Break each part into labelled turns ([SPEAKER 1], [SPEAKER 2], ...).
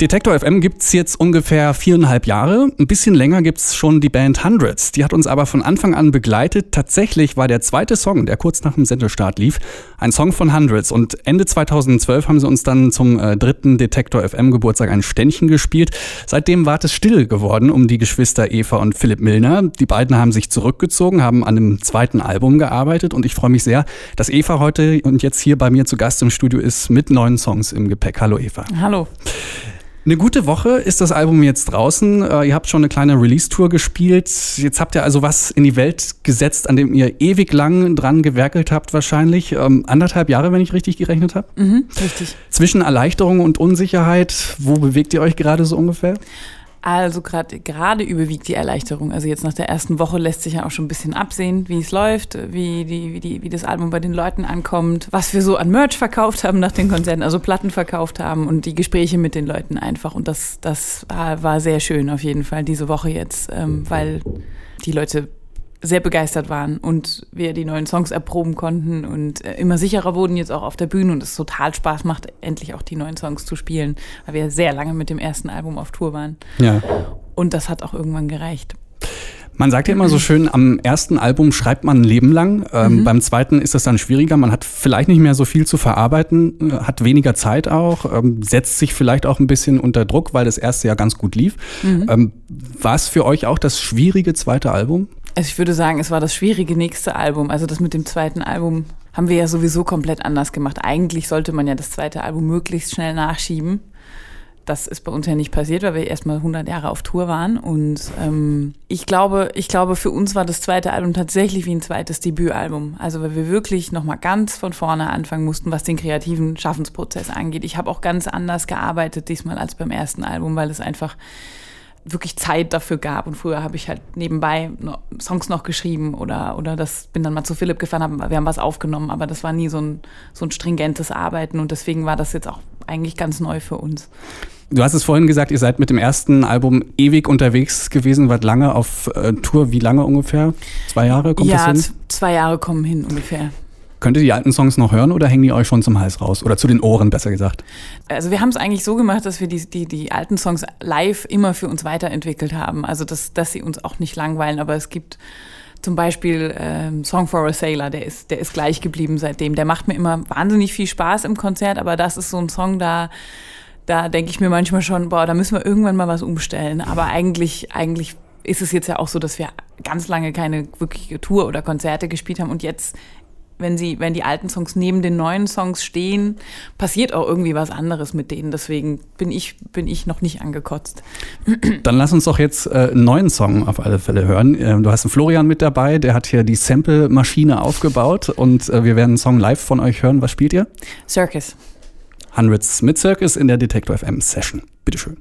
[SPEAKER 1] Detektor FM gibt's jetzt ungefähr viereinhalb Jahre. Ein bisschen länger gibt's schon die Band Hundreds. Die hat uns aber von Anfang an begleitet. Tatsächlich war der zweite Song, der kurz nach dem Sendestart lief, ein Song von Hundreds. Und Ende 2012 haben sie uns dann zum äh, dritten Detektor FM Geburtstag ein Ständchen gespielt. Seitdem war es still geworden um die Geschwister Eva und Philipp Milner. Die beiden haben sich zurückgezogen, haben an einem zweiten Album gearbeitet und ich freue mich sehr, dass Eva heute und jetzt hier bei mir zu Gast im Studio ist mit neuen Songs im Gepäck. Hallo Eva.
[SPEAKER 2] Hallo.
[SPEAKER 1] Eine gute Woche ist das Album jetzt draußen. Äh, ihr habt schon eine kleine Release-Tour gespielt. Jetzt habt ihr also was in die Welt gesetzt, an dem ihr ewig lang dran gewerkelt habt, wahrscheinlich. Ähm, anderthalb Jahre, wenn ich richtig gerechnet habe.
[SPEAKER 2] Mhm, richtig.
[SPEAKER 1] Zwischen Erleichterung und Unsicherheit, wo bewegt ihr euch gerade so ungefähr?
[SPEAKER 2] Also gerade gerade überwiegt die Erleichterung. Also jetzt nach der ersten Woche lässt sich ja auch schon ein bisschen absehen, wie es läuft, wie, die, wie, die, wie das Album bei den Leuten ankommt, was wir so an Merch verkauft haben nach den Konzerten, also Platten verkauft haben und die Gespräche mit den Leuten einfach. Und das, das war, war sehr schön auf jeden Fall diese Woche jetzt, ähm, weil die Leute sehr begeistert waren und wir die neuen Songs erproben konnten und äh, immer sicherer wurden jetzt auch auf der Bühne und es total Spaß macht, endlich auch die neuen Songs zu spielen, weil wir sehr lange mit dem ersten Album auf Tour waren.
[SPEAKER 1] Ja.
[SPEAKER 2] Und das hat auch irgendwann gereicht.
[SPEAKER 1] Man sagt ja immer so schön, am ersten Album schreibt man ein Leben lang. Ähm, mhm. Beim zweiten ist es dann schwieriger. Man hat vielleicht nicht mehr so viel zu verarbeiten, äh, hat weniger Zeit auch, ähm, setzt sich vielleicht auch ein bisschen unter Druck, weil das erste ja ganz gut lief. Mhm. Ähm, war es für euch auch das schwierige zweite Album?
[SPEAKER 2] Also ich würde sagen, es war das schwierige nächste Album. Also das mit dem zweiten Album haben wir ja sowieso komplett anders gemacht. Eigentlich sollte man ja das zweite Album möglichst schnell nachschieben. Das ist bei uns ja nicht passiert, weil wir erstmal 100 Jahre auf Tour waren. Und ähm, ich glaube, ich glaube, für uns war das zweite Album tatsächlich wie ein zweites Debütalbum. Also weil wir wirklich nochmal ganz von vorne anfangen mussten, was den kreativen Schaffensprozess angeht. Ich habe auch ganz anders gearbeitet diesmal als beim ersten Album, weil es einfach wirklich Zeit dafür gab. Und früher habe ich halt nebenbei Songs noch geschrieben oder, oder das bin dann mal zu Philipp gefahren, hab, wir haben was aufgenommen, aber das war nie so ein, so ein stringentes Arbeiten und deswegen war das jetzt auch eigentlich ganz neu für uns.
[SPEAKER 1] Du hast es vorhin gesagt, ihr seid mit dem ersten Album ewig unterwegs gewesen, wart lange auf äh, Tour. Wie lange ungefähr? Zwei Jahre
[SPEAKER 2] kommt ja, das hin? Ja, zwei Jahre kommen hin ungefähr.
[SPEAKER 1] Könnt ihr die alten Songs noch hören oder hängen die euch schon zum Hals raus? Oder zu den Ohren, besser gesagt?
[SPEAKER 2] Also wir haben es eigentlich so gemacht, dass wir die, die, die alten Songs live immer für uns weiterentwickelt haben. Also dass, dass sie uns auch nicht langweilen. Aber es gibt zum Beispiel ähm, Song for a Sailor, der ist, der ist gleich geblieben seitdem. Der macht mir immer wahnsinnig viel Spaß im Konzert, aber das ist so ein Song, da, da denke ich mir manchmal schon, boah, da müssen wir irgendwann mal was umstellen. Aber eigentlich, eigentlich ist es jetzt ja auch so, dass wir ganz lange keine wirkliche Tour oder Konzerte gespielt haben und jetzt wenn sie, wenn die alten Songs neben den neuen Songs stehen, passiert auch irgendwie was anderes mit denen. Deswegen bin ich, bin ich noch nicht angekotzt.
[SPEAKER 1] Dann lass uns doch jetzt äh, einen neuen Song auf alle Fälle hören. Ähm, du hast einen Florian mit dabei, der hat hier die Sample-Maschine aufgebaut und äh, wir werden einen Song live von euch hören. Was spielt ihr?
[SPEAKER 2] Circus.
[SPEAKER 1] Hundreds mit Circus in der Detektor FM Session. Bitteschön.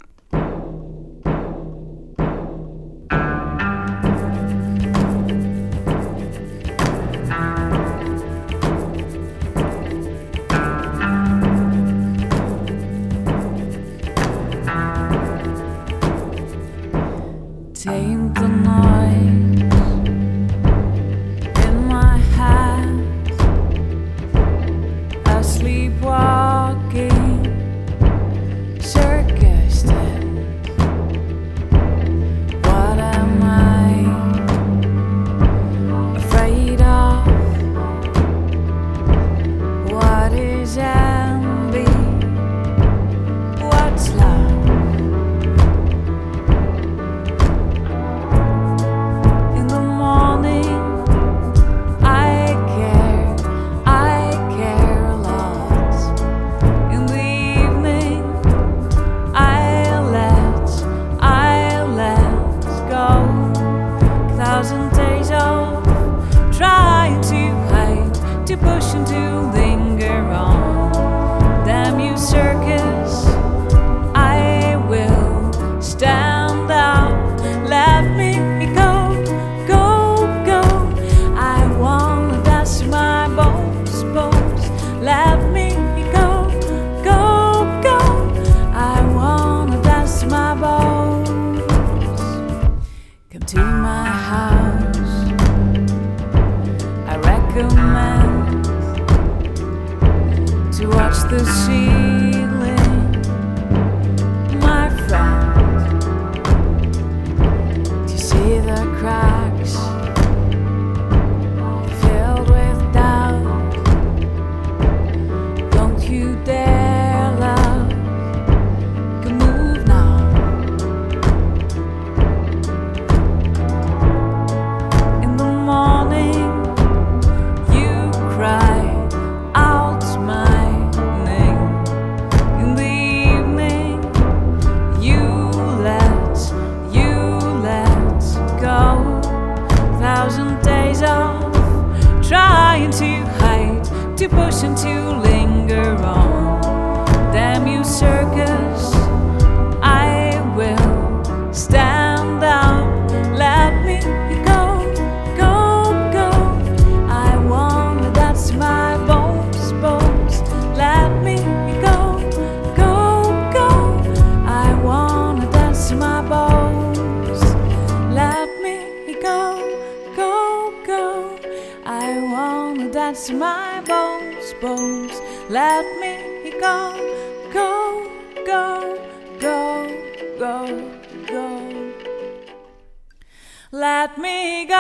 [SPEAKER 3] Let me go.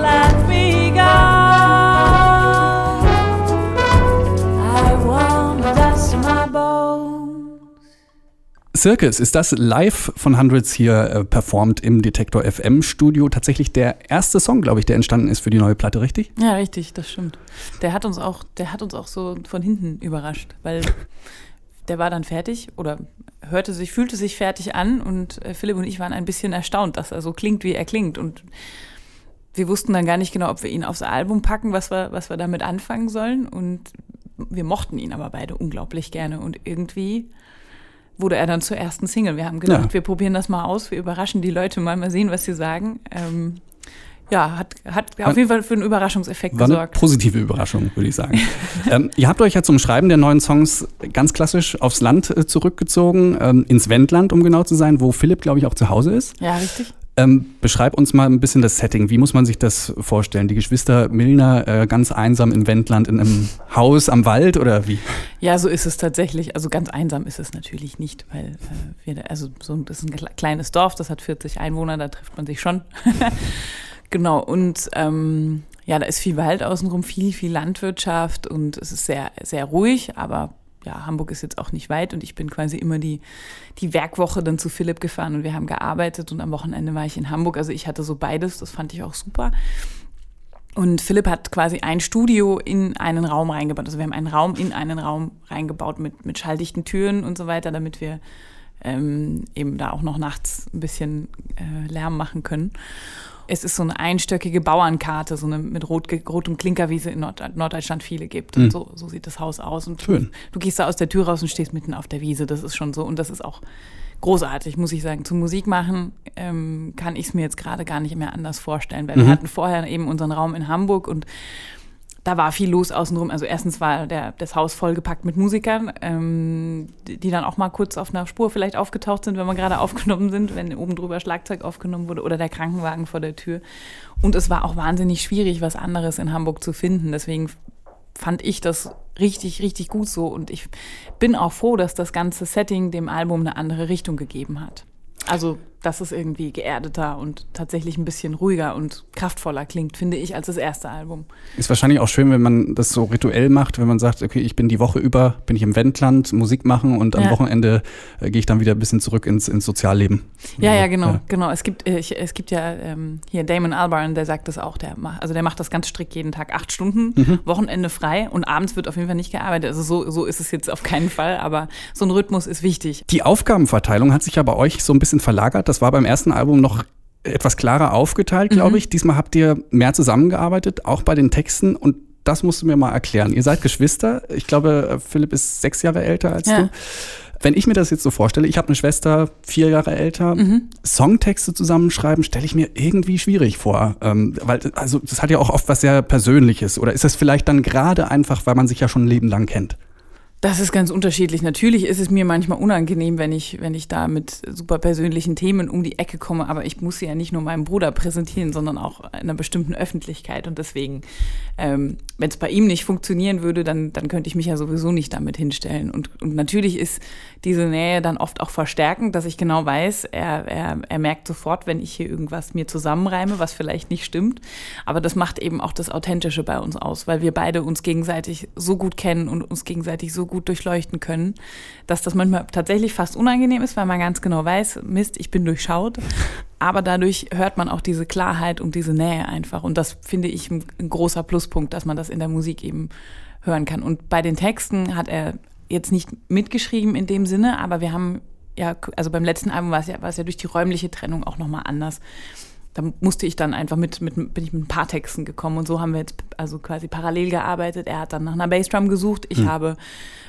[SPEAKER 3] Let me go. I dance to my bones.
[SPEAKER 1] Circus, ist das live von Hundreds hier äh, performt im Detektor FM Studio? Tatsächlich der erste Song, glaube ich, der entstanden ist für die neue Platte, richtig?
[SPEAKER 2] Ja, richtig, das stimmt. Der hat uns auch, der hat uns auch so von hinten überrascht, weil der war dann fertig oder hörte sich, fühlte sich fertig an und äh, Philipp und ich waren ein bisschen erstaunt, dass er so klingt, wie er klingt. Und wir wussten dann gar nicht genau, ob wir ihn aufs Album packen, was wir, was wir damit anfangen sollen. Und wir mochten ihn aber beide unglaublich gerne. Und irgendwie wurde er dann zur ersten Single. Wir haben gedacht,
[SPEAKER 1] Ja.
[SPEAKER 2] wir probieren das mal aus, wir überraschen die Leute mal, mal sehen, was sie sagen. Ähm, ja, hat, hat auf jeden Fall für einen Überraschungseffekt
[SPEAKER 1] War eine
[SPEAKER 2] gesorgt.
[SPEAKER 1] positive Überraschung, würde ich sagen. ähm, ihr habt euch ja zum Schreiben der neuen Songs ganz klassisch aufs Land äh, zurückgezogen, ähm, ins Wendland, um genau zu sein, wo Philipp, glaube ich, auch zu Hause ist.
[SPEAKER 2] Ja, richtig.
[SPEAKER 1] Ähm, beschreib uns mal ein bisschen das Setting. Wie muss man sich das vorstellen? Die Geschwister Milner äh, ganz einsam im Wendland in einem Haus am Wald oder wie?
[SPEAKER 2] Ja, so ist es tatsächlich. Also ganz einsam ist es natürlich nicht, weil äh, wir, also so, das ist ein kle- kleines Dorf, das hat 40 Einwohner, da trifft man sich schon. genau, und ähm, ja, da ist viel Wald außenrum, viel, viel Landwirtschaft und es ist sehr, sehr ruhig, aber ja, Hamburg ist jetzt auch nicht weit und ich bin quasi immer die, die Werkwoche dann zu Philipp gefahren und wir haben gearbeitet und am Wochenende war ich in Hamburg. Also ich hatte so beides, das fand ich auch super. Und Philipp hat quasi ein Studio in einen Raum reingebaut. Also wir haben einen Raum in einen Raum reingebaut mit, mit schalldichten Türen und so weiter, damit wir ähm, eben da auch noch nachts ein bisschen äh, Lärm machen können. Es ist so eine einstöckige Bauernkarte, so eine mit rot, rotem Klinker, wie es in Nord Norddeutschland viele gibt. Und so, so sieht das Haus aus. Und
[SPEAKER 1] Schön.
[SPEAKER 2] Du, du gehst da aus der Tür raus und stehst mitten auf der Wiese. Das ist schon so. Und das ist auch großartig, muss ich sagen. Zum Musik machen ähm, kann ich es mir jetzt gerade gar nicht mehr anders vorstellen, weil wir hatten vorher eben unseren Raum in Hamburg und da war viel los außenrum. Also erstens war der, das Haus vollgepackt mit Musikern, ähm, die dann auch mal kurz auf einer Spur vielleicht aufgetaucht sind, wenn wir gerade aufgenommen sind, wenn oben drüber Schlagzeug aufgenommen wurde oder der Krankenwagen vor der Tür. Und es war auch wahnsinnig schwierig, was anderes in Hamburg zu finden. Deswegen fand ich das richtig, richtig gut so. Und ich bin auch froh, dass das ganze Setting dem Album eine andere Richtung gegeben hat. Also, dass es irgendwie geerdeter und tatsächlich ein bisschen ruhiger und kraftvoller klingt, finde ich, als das erste Album.
[SPEAKER 1] Ist wahrscheinlich auch schön, wenn man das so rituell macht, wenn man sagt, okay, ich bin die Woche über, bin ich im Wendland, Musik machen und am
[SPEAKER 2] Ja.
[SPEAKER 1] Wochenende äh, gehe ich dann wieder ein bisschen zurück ins, ins Sozialleben.
[SPEAKER 2] Ja, ja, genau,
[SPEAKER 1] Ja.
[SPEAKER 2] genau. Es gibt, äh, ich, es gibt ja ähm, hier Damon Albarn, der sagt das auch. Der macht, also der macht das ganz strikt jeden Tag acht Stunden,
[SPEAKER 1] Mhm.
[SPEAKER 2] Wochenende frei und abends wird auf jeden Fall nicht gearbeitet. Also so, so ist es jetzt auf keinen Fall, aber so ein Rhythmus ist wichtig.
[SPEAKER 1] Die Aufgabenverteilung hat sich ja bei euch so ein bisschen verlagert. Das war beim ersten Album noch etwas klarer aufgeteilt, glaube
[SPEAKER 2] Mhm.
[SPEAKER 1] ich. Diesmal habt ihr mehr zusammengearbeitet, auch bei den Texten. Und das musst du mir mal erklären. Ihr seid Geschwister. Ich glaube, Philipp ist sechs Jahre älter als
[SPEAKER 2] Ja.
[SPEAKER 1] du. Wenn ich mir das jetzt so vorstelle, ich habe eine Schwester, vier Jahre älter,
[SPEAKER 2] Mhm.
[SPEAKER 1] Songtexte zusammenschreiben, stelle ich mir irgendwie schwierig vor. Ähm, weil, also, das hat ja auch oft was sehr Persönliches. Oder ist das vielleicht dann gerade einfach, weil man sich ja schon ein Leben lang kennt?
[SPEAKER 2] Das ist ganz unterschiedlich. Natürlich ist es mir manchmal unangenehm, wenn ich, wenn ich da mit super persönlichen Themen um die Ecke komme, aber ich muss sie ja nicht nur meinem Bruder präsentieren, sondern auch einer bestimmten Öffentlichkeit. Und deswegen, ähm, wenn es bei ihm nicht funktionieren würde, dann, dann könnte ich mich ja sowieso nicht damit hinstellen. Und, und natürlich ist diese Nähe dann oft auch verstärkend, dass ich genau weiß, er, er, er merkt sofort, wenn ich hier irgendwas mir zusammenreime, was vielleicht nicht stimmt. Aber das macht eben auch das Authentische bei uns aus, weil wir beide uns gegenseitig so gut kennen und uns gegenseitig so gut durchleuchten können, dass das manchmal tatsächlich fast unangenehm ist, weil man ganz genau weiß, Mist, ich bin durchschaut. Aber dadurch hört man auch diese Klarheit und diese Nähe einfach. Und das finde ich ein, großer Pluspunkt, dass man das in der Musik eben hören kann. Und bei den Texten hat er jetzt nicht mitgeschrieben in dem Sinne, aber wir haben ja, also beim letzten Album war es ja, war es ja durch die räumliche Trennung auch nochmal anders da musste ich dann einfach mit, mit, bin ich mit ein paar Texten gekommen und so haben wir jetzt also quasi parallel gearbeitet. Er hat dann nach einer Bassdrum gesucht, ich
[SPEAKER 1] Hm.
[SPEAKER 2] habe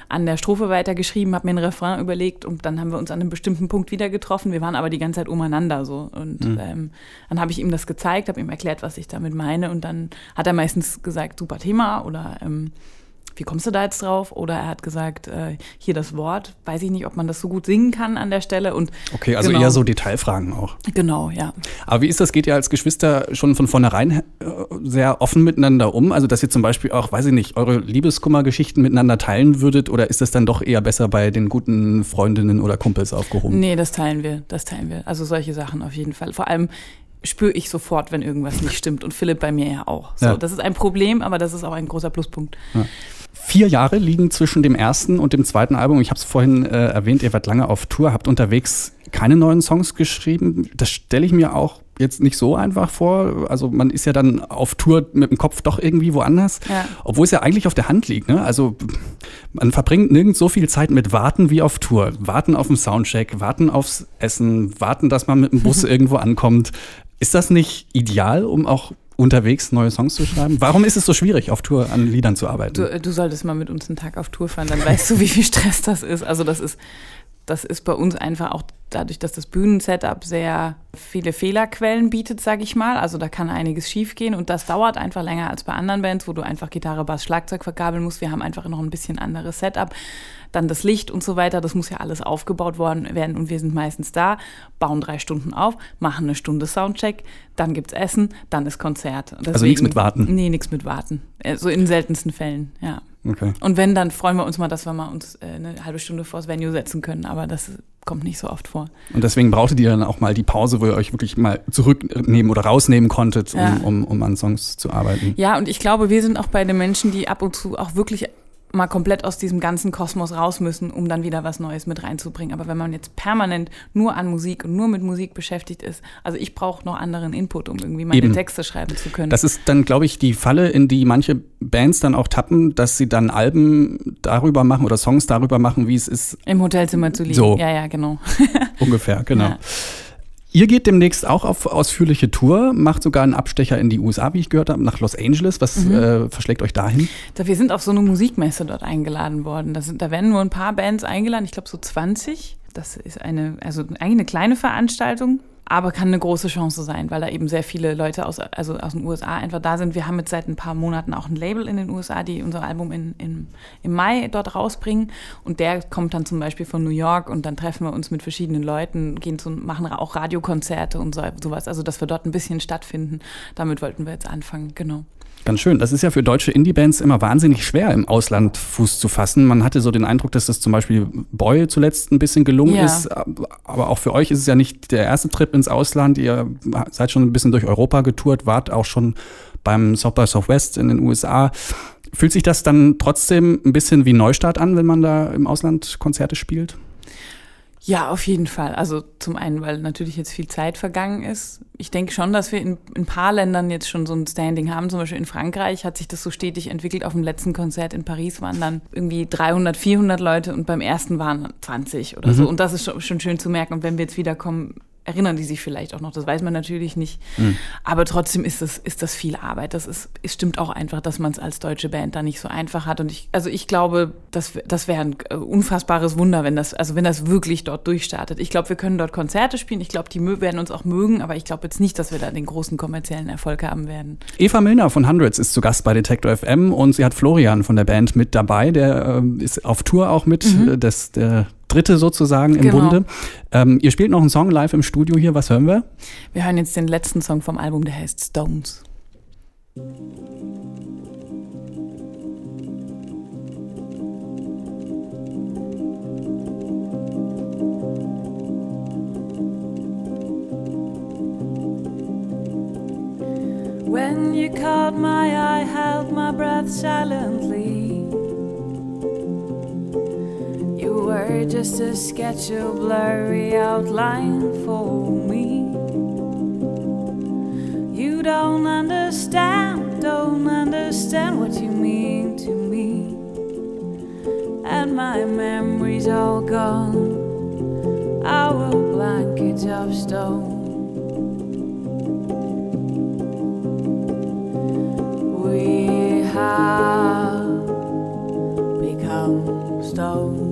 [SPEAKER 2] an der Strophe weitergeschrieben, habe mir einen Refrain überlegt und dann haben wir uns an einem bestimmten Punkt wieder getroffen. Wir waren aber die ganze Zeit umeinander so und
[SPEAKER 1] Hm.
[SPEAKER 2] ähm, dann habe ich ihm das gezeigt, habe ihm erklärt, was ich damit meine und dann hat er meistens gesagt, super Thema oder ähm, wie kommst du da jetzt drauf? Oder er hat gesagt, äh, hier das Wort, weiß ich nicht, ob man das so gut singen kann an der Stelle und
[SPEAKER 1] Okay, also
[SPEAKER 2] Genau.
[SPEAKER 1] eher so Detailfragen auch.
[SPEAKER 2] genau, ja.
[SPEAKER 1] Aber wie ist das? Geht ihr als Geschwister schon von vornherein äh, sehr offen miteinander um? Also, dass ihr zum Beispiel auch, weiß ich nicht, eure Liebeskummergeschichten miteinander teilen würdet? Oder ist das dann doch eher besser bei den guten Freundinnen oder Kumpels aufgehoben?
[SPEAKER 2] Nee, das teilen wir, das teilen wir. Also solche Sachen auf jeden Fall. Vor allem spüre ich sofort, wenn irgendwas nicht stimmt und Philipp bei mir ja auch. So,
[SPEAKER 1] Ja.
[SPEAKER 2] Das ist ein Problem, aber das ist auch ein großer Pluspunkt.
[SPEAKER 1] Vier Jahre liegen zwischen dem ersten und dem zweiten Album. Ich habe es vorhin äh, erwähnt, ihr wart lange auf Tour, habt unterwegs keine neuen Songs geschrieben. Das stelle ich mir auch jetzt nicht so einfach vor. Also man ist ja dann auf Tour mit dem Kopf doch irgendwie woanders,
[SPEAKER 2] Ja.
[SPEAKER 1] obwohl es ja eigentlich auf der Hand liegt. Ne? Also man verbringt nirgends so viel Zeit mit Warten wie auf Tour. Warten auf den Soundcheck, warten aufs Essen, warten, dass man mit dem Bus irgendwo ankommt. Ist das nicht ideal, um auch unterwegs neue Songs zu schreiben? Warum ist es so schwierig, auf Tour an Liedern zu arbeiten?
[SPEAKER 2] Du, du solltest mal mit uns einen Tag auf Tour fahren, dann weißt du, wie viel Stress das ist. Also das ist, das ist bei uns einfach auch dadurch, dass das Bühnensetup sehr viele Fehlerquellen bietet, sage ich mal. Also da kann einiges schiefgehen und das dauert einfach länger als bei anderen Bands, wo du einfach Gitarre, Bass, Schlagzeug verkabeln musst. Wir haben einfach noch ein bisschen anderes Setup. Dann das Licht und so weiter, das muss ja alles aufgebaut worden werden und wir sind meistens da, bauen drei Stunden auf, machen eine Stunde Soundcheck, dann gibt's Essen, dann ist Konzert. Und
[SPEAKER 1] Also nichts
[SPEAKER 2] deswegen-
[SPEAKER 1] mit Warten?
[SPEAKER 2] Nee, nichts mit Warten. Äh, So in den seltensten Fällen, ja.
[SPEAKER 1] Okay.
[SPEAKER 2] Und wenn, dann freuen wir uns mal, dass wir mal uns äh, eine halbe Stunde vors Venue setzen können. Aber das kommt nicht so oft vor.
[SPEAKER 1] Und deswegen brauchtet ihr dann auch mal die Pause, wo ihr euch wirklich mal zurücknehmen oder rausnehmen konntet, um,
[SPEAKER 2] Ja.
[SPEAKER 1] um, um an Songs zu arbeiten.
[SPEAKER 2] Ja, und ich glaube, wir sind auch beide Menschen, die ab und zu auch wirklich mal komplett aus diesem ganzen Kosmos raus müssen, um dann wieder was Neues mit reinzubringen. Aber wenn man jetzt permanent nur an Musik und nur mit Musik beschäftigt ist, also ich brauche noch anderen Input, um irgendwie meine
[SPEAKER 1] Eben.
[SPEAKER 2] Texte schreiben zu können.
[SPEAKER 1] Das ist dann, glaube ich, die Falle, in die manche Bands dann auch tappen, dass sie dann Alben darüber machen oder Songs darüber machen, wie es ist,
[SPEAKER 2] Im Hotelzimmer zu liegen.
[SPEAKER 1] So.
[SPEAKER 2] Ja, ja, genau.
[SPEAKER 1] ungefähr, genau.
[SPEAKER 2] Ja.
[SPEAKER 1] Ihr geht demnächst auch auf ausführliche Tour, macht sogar einen Abstecher in die USA, wie ich gehört habe, nach Los Angeles. Was
[SPEAKER 2] Mhm.
[SPEAKER 1] äh, verschlägt euch dahin?
[SPEAKER 2] Da, wir sind auf so eine Musikmesse dort eingeladen worden. Da, sind, da werden nur ein paar Bands eingeladen, ich glaube so 20. Das ist eine, also eigentlich eine kleine Veranstaltung, aber kann eine große Chance sein, weil da eben sehr viele Leute aus, also aus den USA einfach da sind. Wir haben jetzt seit ein paar Monaten auch ein Label in den USA, die unser Album in, in, im Mai dort rausbringen. Und der kommt dann zum Beispiel von New York und dann treffen wir uns mit verschiedenen Leuten, gehen zu, machen auch Radiokonzerte und so, sowas. Also, dass wir dort ein bisschen stattfinden. Damit wollten wir jetzt anfangen, genau.
[SPEAKER 1] Ganz schön. Das ist ja für deutsche Indie-Bands immer wahnsinnig schwer, im Ausland Fuß zu fassen. Man hatte so den Eindruck, dass das zum Beispiel Boy zuletzt ein bisschen gelungen
[SPEAKER 2] Ja.
[SPEAKER 1] ist. Aber auch für euch ist es ja nicht der erste Trip ins Ausland. Ihr seid schon ein bisschen durch Europa getourt, wart auch schon beim South by Southwest in den USA. Fühlt sich das dann trotzdem ein bisschen wie Neustart an, wenn man da im Ausland Konzerte spielt?
[SPEAKER 2] Ja, auf jeden Fall. Also zum einen, weil natürlich jetzt viel Zeit vergangen ist. Ich denke schon, dass wir in, in ein paar Ländern jetzt schon so ein Standing haben. Zum Beispiel in Frankreich hat sich das so stetig entwickelt. Auf dem letzten Konzert in Paris waren dann irgendwie 300, 400 Leute und beim ersten waren 20 oder so. Und das ist schon, schon schön zu merken. Und wenn wir jetzt wiederkommen,
[SPEAKER 4] erinnern die sich vielleicht auch noch, das weiß man natürlich nicht. Aber trotzdem ist das, ist das viel Arbeit. Das ist, es stimmt auch einfach, dass man es als deutsche Band da nicht so einfach hat. Und ich, also ich glaube, das, das wäre ein äh, unfassbares Wunder, wenn das, also wenn das wirklich dort durchstartet. Ich glaube, wir können dort Konzerte spielen. Ich glaube, die werden uns auch mögen, aber ich glaube jetzt nicht, dass wir da den großen kommerziellen Erfolg haben werden.
[SPEAKER 1] Eva Milner von Hundreds ist zu Gast bei Detektor FM und sie hat Florian von der Band mit dabei. Der ähm, ist auf Tour auch mit, äh, das der dritte sozusagen im
[SPEAKER 4] Genau.
[SPEAKER 1] Bunde. Ähm, ihr spielt noch einen Song live im Studio hier. Was hören wir?
[SPEAKER 4] Wir hören jetzt den letzten Song vom Album, der heißt Stones.
[SPEAKER 2] When you caught my eye, held my breath silently. Just a sketch, a blurry outline for me. You don't understand, don't understand what you mean to me. And my memory's all gone, our blanket of stone. We have become stone.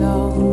[SPEAKER 1] 笑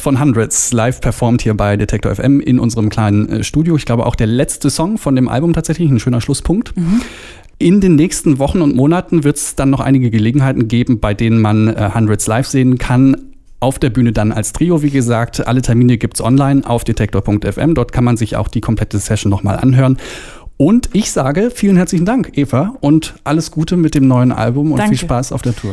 [SPEAKER 1] von Hundreds live performt hier bei Detektor FM in unserem kleinen äh, Studio. Ich glaube auch der letzte Song von dem Album tatsächlich, ein schöner Schlusspunkt. In den nächsten Wochen und Monaten wird es dann noch einige Gelegenheiten geben, bei denen man äh, Hundreds live sehen kann. Auf der Bühne dann als Trio, wie gesagt. Alle Termine gibt's online auf detektor.fm. Dort kann man sich auch die komplette Session nochmal anhören. Und ich sage vielen herzlichen Dank, Eva, und alles Gute mit dem neuen Album und
[SPEAKER 4] Danke.
[SPEAKER 1] viel Spaß auf der Tour.